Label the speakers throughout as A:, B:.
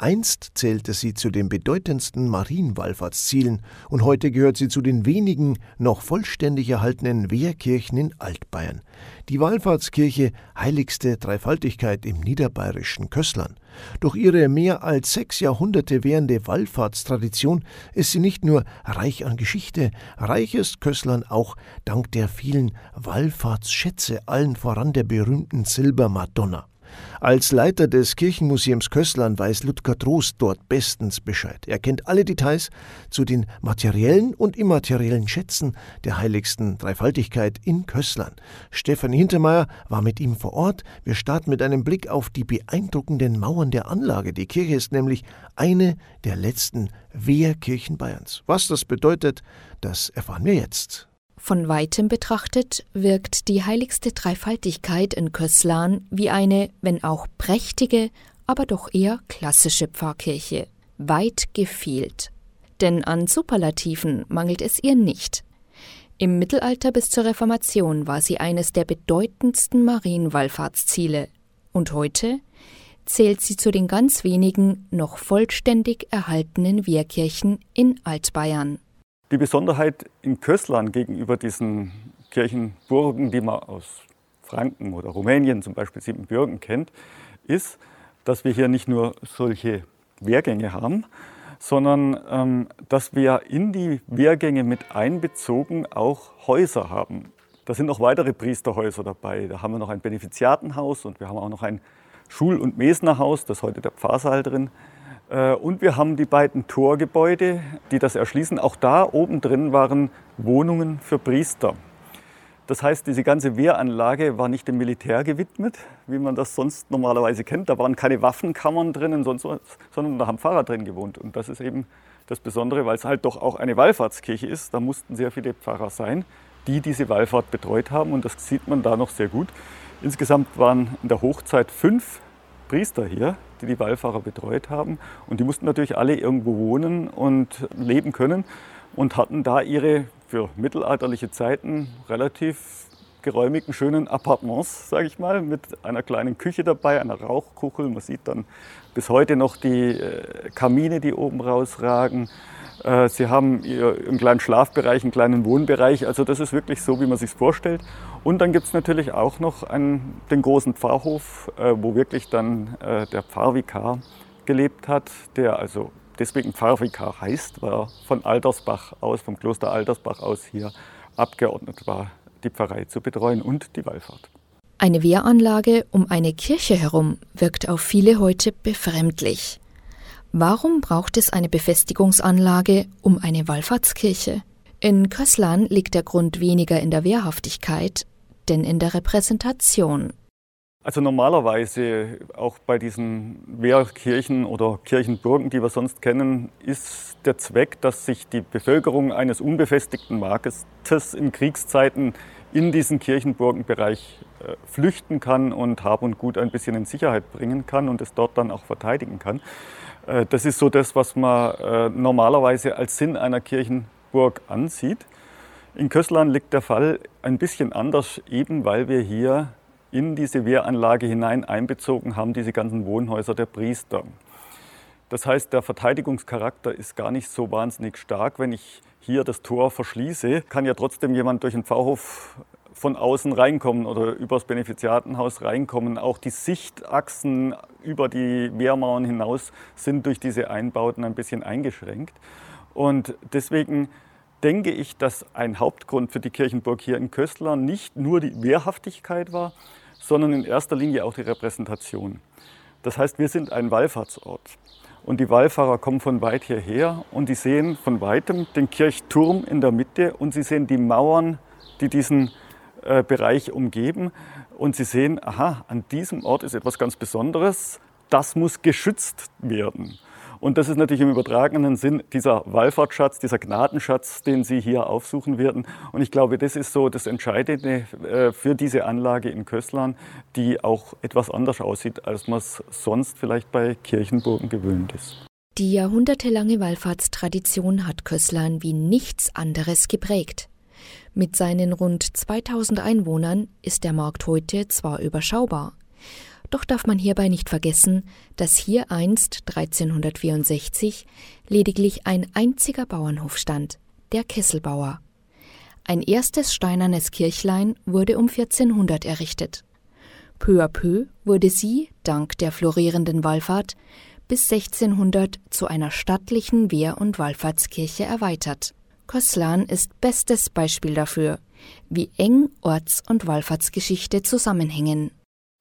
A: Einst zählte sie zu den bedeutendsten Marienwallfahrtszielen und heute gehört sie zu den wenigen noch vollständig erhaltenen Wehrkirchen in Altbayern. Die Wallfahrtskirche heiligste Dreifaltigkeit im niederbayerischen Kösslern. Durch ihre mehr als sechs Jahrhunderte währende Wallfahrtstradition ist sie nicht nur reich an Geschichte, reich ist Kösslern auch dank der vielen Wallfahrtsschätze, allen voran der berühmten Silbermadonna. Als Leiter des Kirchenmuseums Kösslern weiß Ludger Trost dort bestens Bescheid. Er kennt alle Details zu den materiellen und immateriellen Schätzen der heiligsten Dreifaltigkeit in Kösslern. Stefan Hintermeier war mit ihm vor Ort. Wir starten mit einem Blick auf die beeindruckenden Mauern der Anlage. Die Kirche ist nämlich eine der letzten Wehrkirchen Bayerns. Was das bedeutet, das erfahren wir jetzt.
B: Von weitem betrachtet wirkt die heiligste Dreifaltigkeit in Köslan wie eine, wenn auch prächtige, aber doch eher klassische Pfarrkirche. Weit gefehlt. Denn an Superlativen mangelt es ihr nicht. Im Mittelalter bis zur Reformation war sie eines der bedeutendsten Marienwallfahrtsziele. Und heute zählt sie zu den ganz wenigen noch vollständig erhaltenen Wehrkirchen in Altbayern.
C: Die Besonderheit in Kösslern gegenüber diesen Kirchenburgen, die man aus Franken oder Rumänien, zum Beispiel Siebenbürgen, kennt, ist, dass wir hier nicht nur solche Wehrgänge haben, sondern ähm, dass wir in die Wehrgänge mit einbezogen auch Häuser haben. Da sind noch weitere Priesterhäuser dabei. Da haben wir noch ein Benefiziatenhaus und wir haben auch noch ein Schul- und Mesnerhaus, das ist heute der Pfarrsaal drin. Äh, und wir haben die beiden Torgebäude, die das erschließen. Auch da oben drin waren Wohnungen für Priester. Das heißt, diese ganze Wehranlage war nicht dem Militär gewidmet, wie man das sonst normalerweise kennt. Da waren keine Waffenkammern drin, und sonst was, sondern da haben Pfarrer drin gewohnt. Und das ist eben das Besondere, weil es halt doch auch eine Wallfahrtskirche ist. Da mussten sehr viele Pfarrer sein, die diese Wallfahrt betreut haben. Und das sieht man da noch sehr gut. Insgesamt waren in der Hochzeit fünf Priester hier, die die Wallfahrer betreut haben. Und die mussten natürlich alle irgendwo wohnen und leben können und hatten da ihre für mittelalterliche Zeiten relativ geräumigen, schönen Appartements, sage ich mal, mit einer kleinen Küche dabei, einer Rauchkuchel. Man sieht dann bis heute noch die äh, Kamine, die oben rausragen. Äh, sie haben einen kleinen Schlafbereich, einen kleinen Wohnbereich. Also das ist wirklich so, wie man sich vorstellt. Und dann gibt es natürlich auch noch einen, den großen Pfarrhof, äh, wo wirklich dann äh, der Pfarrvikar gelebt hat, der also deswegen Pfarrvikar heißt, weil er von Altersbach aus, vom Kloster Altersbach aus hier abgeordnet war, die Pfarrei zu betreuen und die Wallfahrt.
B: Eine Wehranlage um eine Kirche herum wirkt auf viele heute befremdlich. Warum braucht es eine Befestigungsanlage um eine Wallfahrtskirche? In Kösslern liegt der Grund weniger in der Wehrhaftigkeit, denn in der Repräsentation.
C: Also normalerweise auch bei diesen Wehrkirchen oder Kirchenburgen, die wir sonst kennen, ist der Zweck, dass sich die Bevölkerung eines unbefestigten Marktes in Kriegszeiten in diesen Kirchenburgenbereich äh, flüchten kann und Hab und Gut ein bisschen in Sicherheit bringen kann und es dort dann auch verteidigen kann. Äh, das ist so das, was man äh, normalerweise als Sinn einer Kirchenburg ansieht. In Kösslern liegt der Fall ein bisschen anders, eben weil wir hier in diese Wehranlage hinein einbezogen haben, diese ganzen Wohnhäuser der Priester. Das heißt, der Verteidigungscharakter ist gar nicht so wahnsinnig stark. Wenn ich hier das Tor verschließe, kann ja trotzdem jemand durch den Pfarrhof von außen reinkommen oder übers Benefiziatenhaus reinkommen. Auch die Sichtachsen über die Wehrmauern hinaus sind durch diese Einbauten ein bisschen eingeschränkt. Und deswegen denke ich, dass ein Hauptgrund für die Kirchenburg hier in Köstler nicht nur die Wehrhaftigkeit war, sondern in erster Linie auch die Repräsentation. Das heißt, wir sind ein Wallfahrtsort. Und die Wallfahrer kommen von weit hierher und die sehen von weitem den Kirchturm in der Mitte und sie sehen die Mauern, die diesen äh, Bereich umgeben. Und Sie sehen, aha, an diesem Ort ist etwas ganz Besonderes. Das muss geschützt werden. Und das ist natürlich im übertragenen Sinn dieser Wallfahrtschatz, dieser Gnadenschatz, den Sie hier aufsuchen werden. Und ich glaube, das ist so das Entscheidende äh, für diese Anlage in Kösslern, die auch etwas anders aussieht, als man es sonst vielleicht bei Kirchenburgen gewöhnt ist.
B: Die jahrhundertelange Wallfahrtstradition hat Kösslern wie nichts anderes geprägt. Mit seinen rund 2000 Einwohnern ist der Markt heute zwar überschaubar, Doch darf man hierbei nicht vergessen, dass hier einst 1364 lediglich ein einziger Bauernhof stand, der Kesselbauer. Ein erstes steinernes Kirchlein wurde um 1400 errichtet. Peu à peu wurde sie, dank der florierenden Wallfahrt, bis 1600 zu einer stattlichen Wehr- und Wallfahrtskirche erweitert. Köslan ist bestes Beispiel dafür, wie eng Orts- und Wallfahrtsgeschichte zusammenhängen.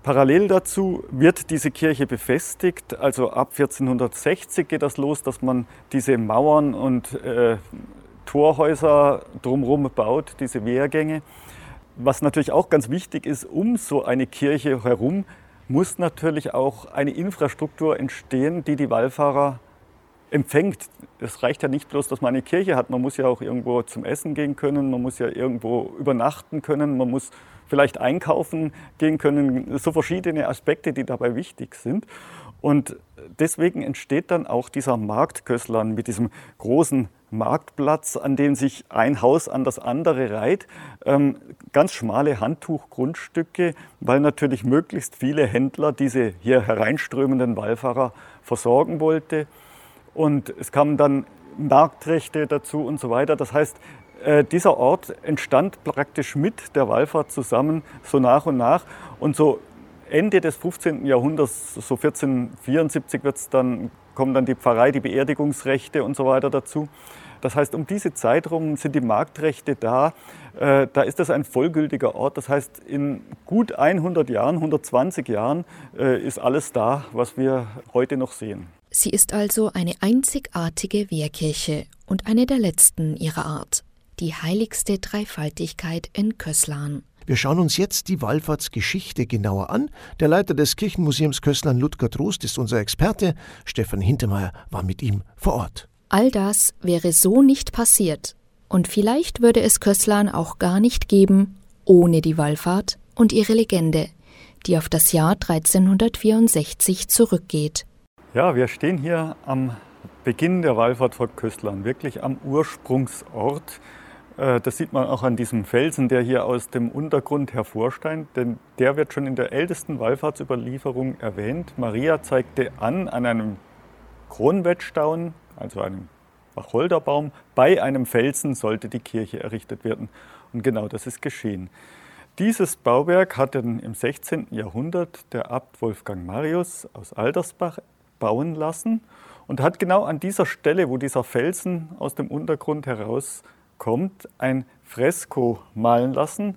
C: Parallel dazu wird diese Kirche befestigt. Also ab 1460 geht das los, dass man diese Mauern und äh, Torhäuser drumherum baut, diese Wehrgänge. Was natürlich auch ganz wichtig ist, um so eine Kirche herum muss natürlich auch eine Infrastruktur entstehen, die die Wallfahrer empfängt. Es reicht ja nicht bloß, dass man eine Kirche hat. Man muss ja auch irgendwo zum Essen gehen können, man muss ja irgendwo übernachten können, man muss vielleicht einkaufen gehen können. So verschiedene Aspekte, die dabei wichtig sind. Und deswegen entsteht dann auch dieser Markt Kösslern mit diesem großen Marktplatz, an dem sich ein Haus an das andere reiht. Ähm, ganz schmale Handtuchgrundstücke, weil natürlich möglichst viele Händler diese hier hereinströmenden Wallfahrer versorgen wollte. Und es kamen dann Marktrechte dazu und so weiter. Das heißt, äh, dieser Ort entstand praktisch mit der Wallfahrt zusammen, so nach und nach. Und so Ende des 15. Jahrhunderts, so 1474 wird's dann, kommen dann die Pfarrei, die Beerdigungsrechte und so weiter dazu. Das heißt, um diese Zeit herum sind die Marktrechte da. Äh, da ist das ein vollgültiger Ort. Das heißt, in gut 100 Jahren, 120 Jahren äh, ist alles da, was wir heute noch sehen.
B: Sie ist also eine einzigartige Wehrkirche und eine der letzten ihrer Art. Die heiligste Dreifaltigkeit in Köslan.
A: Wir schauen uns jetzt die Wallfahrtsgeschichte genauer an. Der Leiter des Kirchenmuseums Kösslern, Ludger Trost, ist unser Experte. Stefan Hintermeier war mit ihm vor Ort.
B: All das wäre so nicht passiert. Und vielleicht würde es Kösslan auch gar nicht geben, ohne die Wallfahrt und ihre Legende, die auf das Jahr 1364 zurückgeht.
C: Ja, wir stehen hier am Beginn der Wallfahrt vor Kösslern, wirklich am Ursprungsort. Äh, das sieht man auch an diesem Felsen, der hier aus dem Untergrund hervorsteigt, denn der wird schon in der ältesten Wallfahrtsüberlieferung erwähnt. Maria zeigte an, an einem Kronwettstauen also einem Wacholderbaum, bei einem Felsen sollte die Kirche errichtet werden. Und genau das ist geschehen. Dieses Bauwerk hat im 16. Jahrhundert der Abt Wolfgang Marius aus Aldersbach bauen lassen und hat genau an dieser Stelle, wo dieser Felsen aus dem Untergrund herauskommt, ein Fresko malen lassen.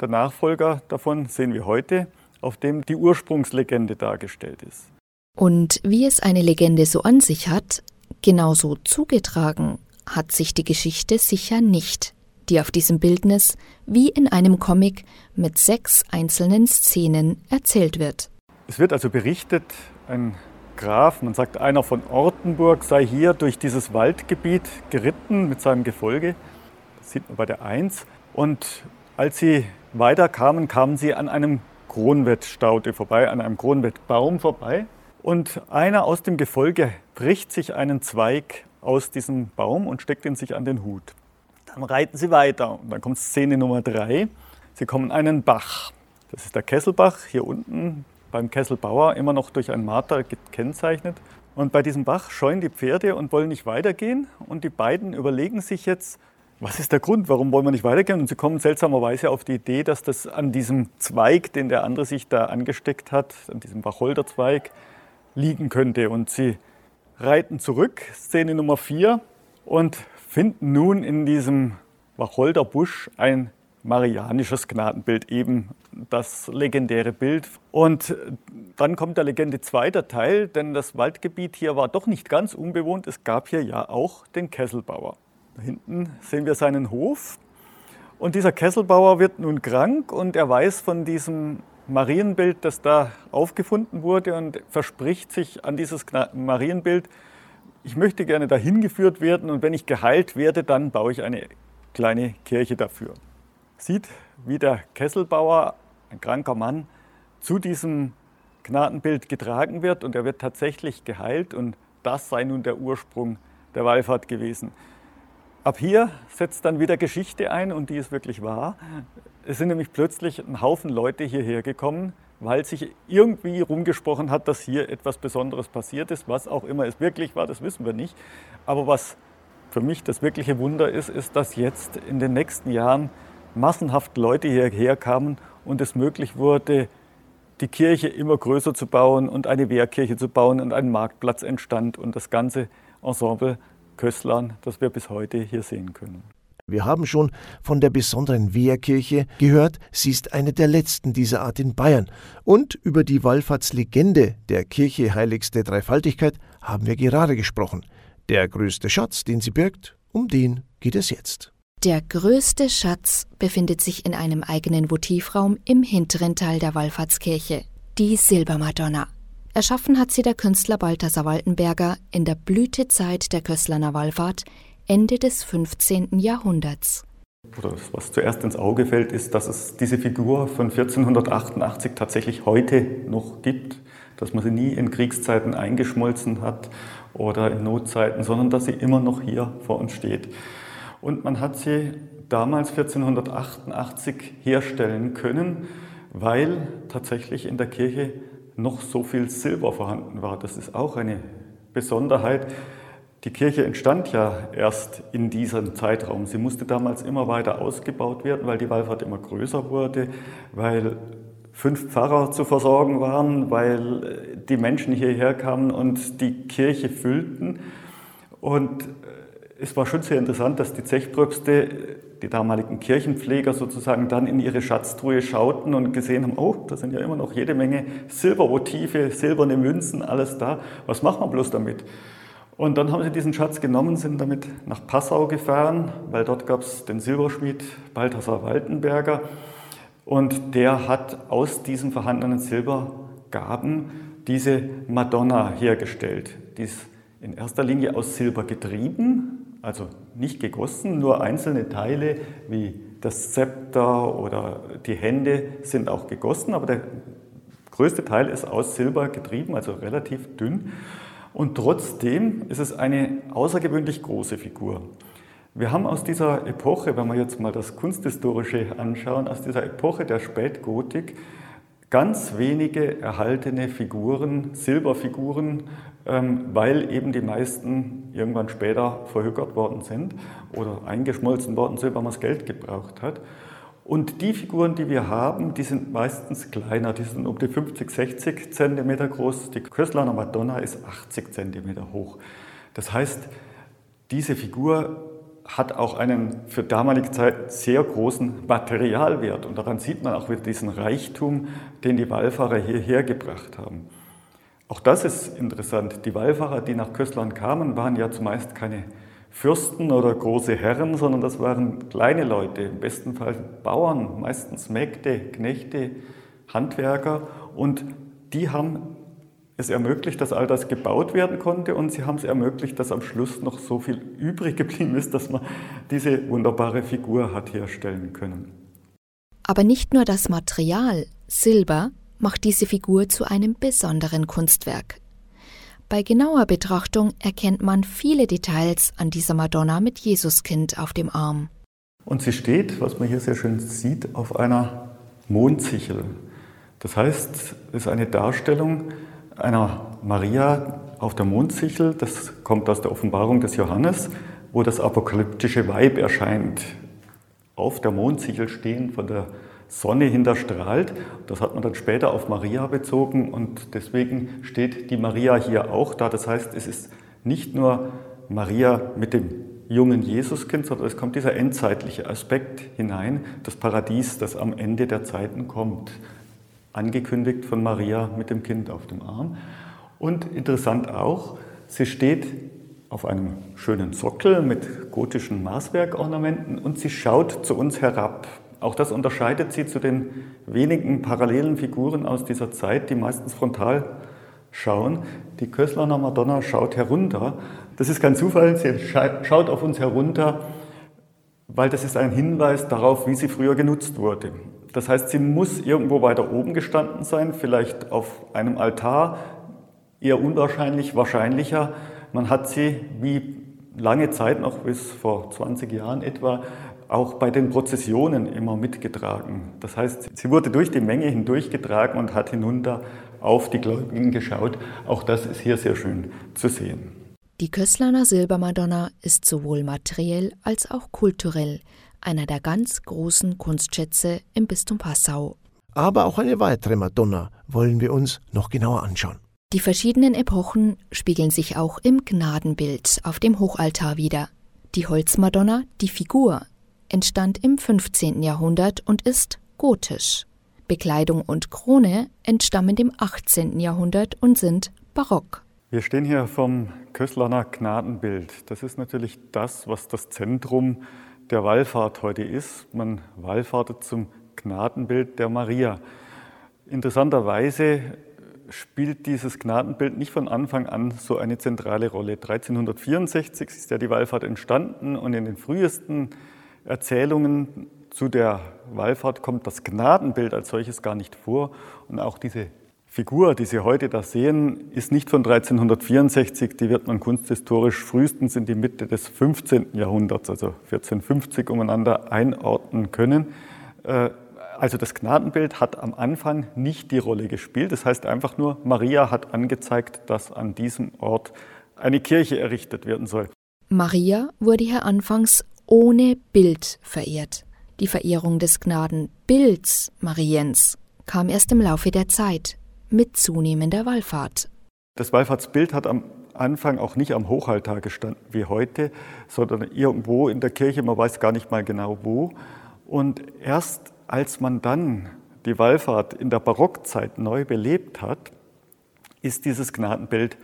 C: Der Nachfolger davon sehen wir heute, auf dem die Ursprungslegende dargestellt ist.
B: Und wie es eine Legende so an sich hat, Genauso zugetragen hat sich die Geschichte sicher nicht, die auf diesem Bildnis wie in einem Comic mit sechs einzelnen Szenen erzählt wird.
C: Es wird also berichtet, ein Graf, man sagt einer von Ortenburg, sei hier durch dieses Waldgebiet geritten mit seinem Gefolge. Das sieht man bei der Eins. Und als sie weiterkamen, kamen sie an einem Kronwettstaute vorbei, an einem Kronwettbaum vorbei. Und einer aus dem Gefolge bricht sich einen Zweig aus diesem Baum und steckt ihn sich an den Hut. Dann reiten sie weiter und dann kommt Szene Nummer drei. Sie kommen einen Bach. Das ist der Kesselbach, hier unten beim Kesselbauer immer noch durch ein Marter gekennzeichnet. Und bei diesem Bach scheuen die Pferde und wollen nicht weitergehen. Und die beiden überlegen sich jetzt, was ist der Grund, warum wollen wir nicht weitergehen? Und sie kommen seltsamerweise auf die Idee, dass das an diesem Zweig, den der andere sich da angesteckt hat, an diesem Wacholderzweig, liegen könnte. Und sie reiten zurück, Szene Nummer 4, und finden nun in diesem Wacholderbusch ein marianisches Gnadenbild, eben das legendäre Bild. Und dann kommt der Legende zweiter Teil, denn das Waldgebiet hier war doch nicht ganz unbewohnt. Es gab hier ja auch den Kesselbauer. Da hinten sehen wir seinen Hof. Und dieser Kesselbauer wird nun krank und er weiß von diesem Marienbild, das da aufgefunden wurde und verspricht sich an dieses Marienbild, ich möchte gerne dahin geführt werden und wenn ich geheilt werde, dann baue ich eine kleine Kirche dafür. Sieht, wie der Kesselbauer, ein kranker Mann, zu diesem Gnadenbild getragen wird und er wird tatsächlich geheilt und das sei nun der Ursprung der Wallfahrt gewesen. Ab hier setzt dann wieder Geschichte ein und die ist wirklich wahr. Es sind nämlich plötzlich ein Haufen Leute hierher gekommen, weil sich irgendwie rumgesprochen hat, dass hier etwas Besonderes passiert ist. Was auch immer es wirklich war, das wissen wir nicht. Aber was für mich das wirkliche Wunder ist, ist, dass jetzt in den nächsten Jahren massenhaft Leute hierher kamen und es möglich wurde, die Kirche immer größer zu bauen und eine Wehrkirche zu bauen und ein Marktplatz entstand und das ganze Ensemble Kösslern, das wir bis heute hier sehen können.
A: Wir haben schon von der besonderen Wehrkirche gehört, sie ist eine der letzten dieser Art in Bayern. Und über die Wallfahrtslegende der Kirche Heiligste Dreifaltigkeit haben wir gerade gesprochen. Der größte Schatz, den sie birgt, um den geht es jetzt.
B: Der größte Schatz befindet sich in einem eigenen Votivraum im hinteren Teil der Wallfahrtskirche, die Silbermadonna. Erschaffen hat sie der Künstler Balthasar Waltenberger in der Blütezeit der Kösslaner Wallfahrt Ende des 15. Jahrhunderts.
C: Oder was zuerst ins Auge fällt, ist, dass es diese Figur von 1488 tatsächlich heute noch gibt, dass man sie nie in Kriegszeiten eingeschmolzen hat oder in Notzeiten, sondern dass sie immer noch hier vor uns steht. Und man hat sie damals 1488 herstellen können, weil tatsächlich in der Kirche noch so viel Silber vorhanden war. Das ist auch eine Besonderheit. Die Kirche entstand ja erst in diesem Zeitraum. Sie musste damals immer weiter ausgebaut werden, weil die Wallfahrt immer größer wurde, weil fünf Pfarrer zu versorgen waren, weil die Menschen hierher kamen und die Kirche füllten. Und es war schon sehr interessant, dass die Zechpröpste, die damaligen Kirchenpfleger sozusagen dann in ihre Schatztruhe schauten und gesehen haben, oh, da sind ja immer noch jede Menge Silbermotive, silberne Münzen, alles da. Was machen wir bloß damit? Und dann haben sie diesen Schatz genommen, sind damit nach Passau gefahren, weil dort gab es den Silberschmied Balthasar Waltenberger. Und der hat aus diesen vorhandenen Silbergaben diese Madonna hergestellt. Die ist in erster Linie aus Silber getrieben, also nicht gegossen, nur einzelne Teile wie das Zepter oder die Hände sind auch gegossen, aber der größte Teil ist aus Silber getrieben, also relativ dünn. Und trotzdem ist es eine außergewöhnlich große Figur. Wir haben aus dieser Epoche, wenn wir jetzt mal das Kunsthistorische anschauen, aus dieser Epoche der Spätgotik ganz wenige erhaltene Figuren, Silberfiguren, weil eben die meisten irgendwann später verhökert worden sind oder eingeschmolzen worden sind, weil man das Geld gebraucht hat. Und die Figuren, die wir haben, die sind meistens kleiner, die sind um die 50, 60 Zentimeter groß. Die Köslaner Madonna ist 80 Zentimeter hoch. Das heißt, diese Figur hat auch einen für damalige Zeit sehr großen Materialwert. Und daran sieht man auch wieder diesen Reichtum, den die Wallfahrer hierher gebracht haben. Auch das ist interessant. Die Wallfahrer, die nach Kösslern kamen, waren ja zumeist keine Fürsten oder große Herren, sondern das waren kleine Leute, im besten Fall Bauern, meistens Mägde, Knechte, Handwerker und die haben es ermöglicht, dass all das gebaut werden konnte und sie haben es ermöglicht, dass am Schluss noch so viel übrig geblieben ist, dass man diese wunderbare Figur hat herstellen können.
B: Aber nicht nur das Material, Silber, macht diese Figur zu einem besonderen Kunstwerk. Bei genauer Betrachtung erkennt man viele Details an dieser Madonna mit Jesuskind auf dem Arm.
C: Und sie steht, was man hier sehr schön sieht, auf einer Mondsichel. Das heißt, es ist eine Darstellung einer Maria auf der Mondsichel. Das kommt aus der Offenbarung des Johannes, wo das apokalyptische Weib erscheint. Auf der Mondsichel stehen von der Sonne hinterstrahlt. Das hat man dann später auf Maria bezogen und deswegen steht die Maria hier auch da. Das heißt, es ist nicht nur Maria mit dem jungen Jesuskind, sondern es kommt dieser endzeitliche Aspekt hinein, das Paradies, das am Ende der Zeiten kommt. Angekündigt von Maria mit dem Kind auf dem Arm. Und interessant auch, sie steht auf einem schönen Sockel mit gotischen Maßwerkornamenten und sie schaut zu uns herab. Auch das unterscheidet sie zu den wenigen parallelen Figuren aus dieser Zeit, die meistens frontal schauen. Die Kösslaner Madonna schaut herunter. Das ist kein Zufall, sie schaut auf uns herunter, weil das ist ein Hinweis darauf, wie sie früher genutzt wurde. Das heißt, sie muss irgendwo weiter oben gestanden sein, vielleicht auf einem Altar, eher unwahrscheinlich, wahrscheinlicher. Man hat sie wie lange Zeit, noch bis vor 20 Jahren etwa, auch bei den Prozessionen immer mitgetragen. Das heißt, sie wurde durch die Menge hindurchgetragen und hat hinunter auf die Gläubigen geschaut. Auch das ist hier sehr schön zu sehen.
B: Die Köslaner Silbermadonna ist sowohl materiell als auch kulturell einer der ganz großen Kunstschätze im Bistum Passau.
A: Aber auch eine weitere Madonna wollen wir uns noch genauer anschauen.
B: Die verschiedenen Epochen spiegeln sich auch im Gnadenbild auf dem Hochaltar wider. Die Holzmadonna, die Figur, entstand im 15. Jahrhundert und ist gotisch. Bekleidung und Krone entstammen dem 18. Jahrhundert und sind barock.
C: Wir stehen hier vom Köslaner Gnadenbild. Das ist natürlich das, was das Zentrum der Wallfahrt heute ist. Man wallfahrtet zum Gnadenbild der Maria. Interessanterweise spielt dieses Gnadenbild nicht von Anfang an so eine zentrale Rolle. 1364 ist ja die Wallfahrt entstanden und in den frühesten Erzählungen zu der Wallfahrt kommt das Gnadenbild als solches gar nicht vor. Und auch diese Figur, die Sie heute da sehen, ist nicht von 1364, die wird man kunsthistorisch frühestens in die Mitte des 15. Jahrhunderts, also 1450, umeinander einordnen können. Äh, also das Gnadenbild hat am Anfang nicht die Rolle gespielt. Das heißt einfach nur, Maria hat angezeigt, dass an diesem Ort eine Kirche errichtet werden soll.
B: Maria wurde hier anfangs ohne Bild verehrt. Die Verehrung des Gnadenbilds Mariens kam erst im Laufe der Zeit mit zunehmender Wallfahrt.
C: Das Wallfahrtsbild hat am Anfang auch nicht am Hochaltar gestanden wie heute, sondern irgendwo in der Kirche, man weiß gar nicht mal genau wo. Und erst als man dann die Wallfahrt in der Barockzeit neu belebt hat, ist dieses Gnadenbild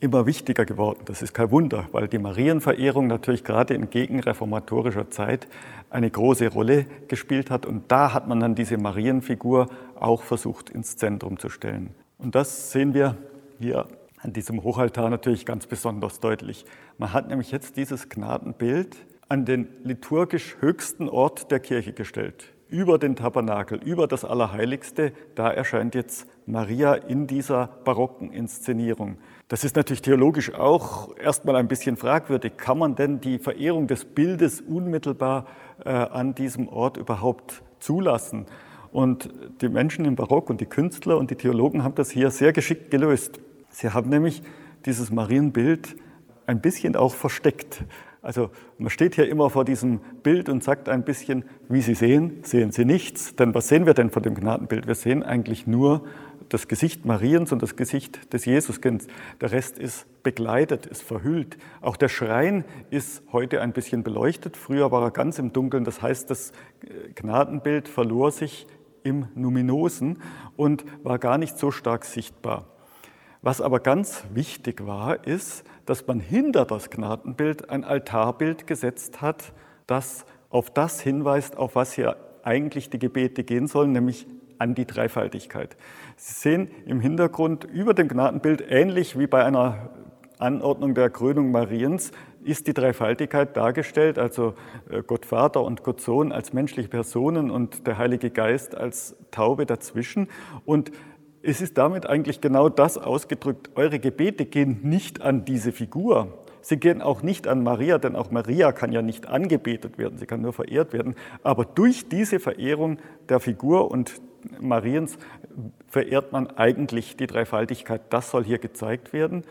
C: immer wichtiger geworden. Das ist kein Wunder, weil die Marienverehrung natürlich gerade in gegenreformatorischer Zeit eine große Rolle gespielt hat. Und da hat man dann diese Marienfigur auch versucht ins Zentrum zu stellen. Und das sehen wir hier an diesem Hochaltar natürlich ganz besonders deutlich. Man hat nämlich jetzt dieses Gnadenbild an den liturgisch höchsten Ort der Kirche gestellt, über den Tabernakel, über das Allerheiligste. Da erscheint jetzt Maria in dieser barocken Inszenierung. Das ist natürlich theologisch auch erstmal ein bisschen fragwürdig. Kann man denn die Verehrung des Bildes unmittelbar äh, an diesem Ort überhaupt zulassen? Und die Menschen im Barock und die Künstler und die Theologen haben das hier sehr geschickt gelöst. Sie haben nämlich dieses Marienbild ein bisschen auch versteckt. Also man steht hier immer vor diesem Bild und sagt ein bisschen, wie Sie sehen, sehen Sie nichts. Denn was sehen wir denn von dem Gnadenbild? Wir sehen eigentlich nur das Gesicht Mariens und das Gesicht des Jesuskinds. Der Rest ist begleitet, ist verhüllt. Auch der Schrein ist heute ein bisschen beleuchtet. Früher war er ganz im Dunkeln. Das heißt, das äh, Gnadenbild verlor sich im Numinosen und war gar nicht so stark sichtbar. Was aber ganz wichtig war, ist, dass man hinter das Gnadenbild ein Altarbild gesetzt hat, das auf das hinweist, auf was hier eigentlich die Gebete gehen sollen, nämlich an die Dreifaltigkeit. Sie sehen im Hintergrund über dem Gnadenbild, ähnlich wie bei einer Anordnung der Krönung Mariens, ist die Dreifaltigkeit dargestellt, also äh, Gott Vater und Gott Sohn als menschliche Personen und der Heilige Geist als Taube dazwischen. Und es ist damit eigentlich genau das ausgedrückt, eure Gebete gehen nicht an diese Figur, Sie gehen auch nicht an Maria, denn auch Maria kann ja nicht angebetet werden, sie kann nur verehrt werden. Aber durch diese Verehrung der Figur und Mariens verehrt man eigentlich die Dreifaltigkeit. Das soll hier gezeigt werden.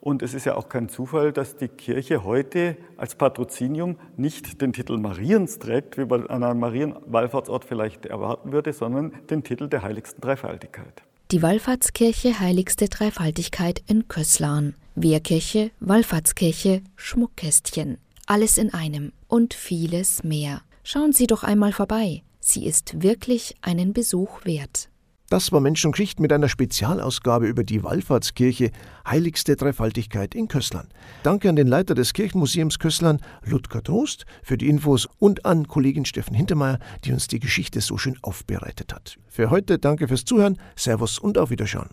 C: Und es ist ja auch kein Zufall, dass die Kirche heute als Patrozinium nicht den Titel Mariens trägt, wie man an einem Marienwallfahrtsort vielleicht erwarten würde, sondern den Titel der heiligsten Dreifaltigkeit.
B: Die Wallfahrtskirche Heiligste Dreifaltigkeit in Köslarn. Wehrkirche, Wallfahrtskirche, Schmuckkästchen. Alles in einem und vieles mehr. Schauen Sie doch einmal vorbei. Sie ist wirklich einen Besuch wert.
A: Das war Menschengeschichte mit einer Spezialausgabe über die Wallfahrtskirche Heiligste Dreifaltigkeit in Kösslern. Danke an den Leiter des Kirchenmuseums Kösslern, Ludger Trost, für die Infos und an Kollegin Steffen Hintermeier, die uns die Geschichte so schön aufbereitet hat. Für heute danke fürs Zuhören, Servus und auf Wiederschauen.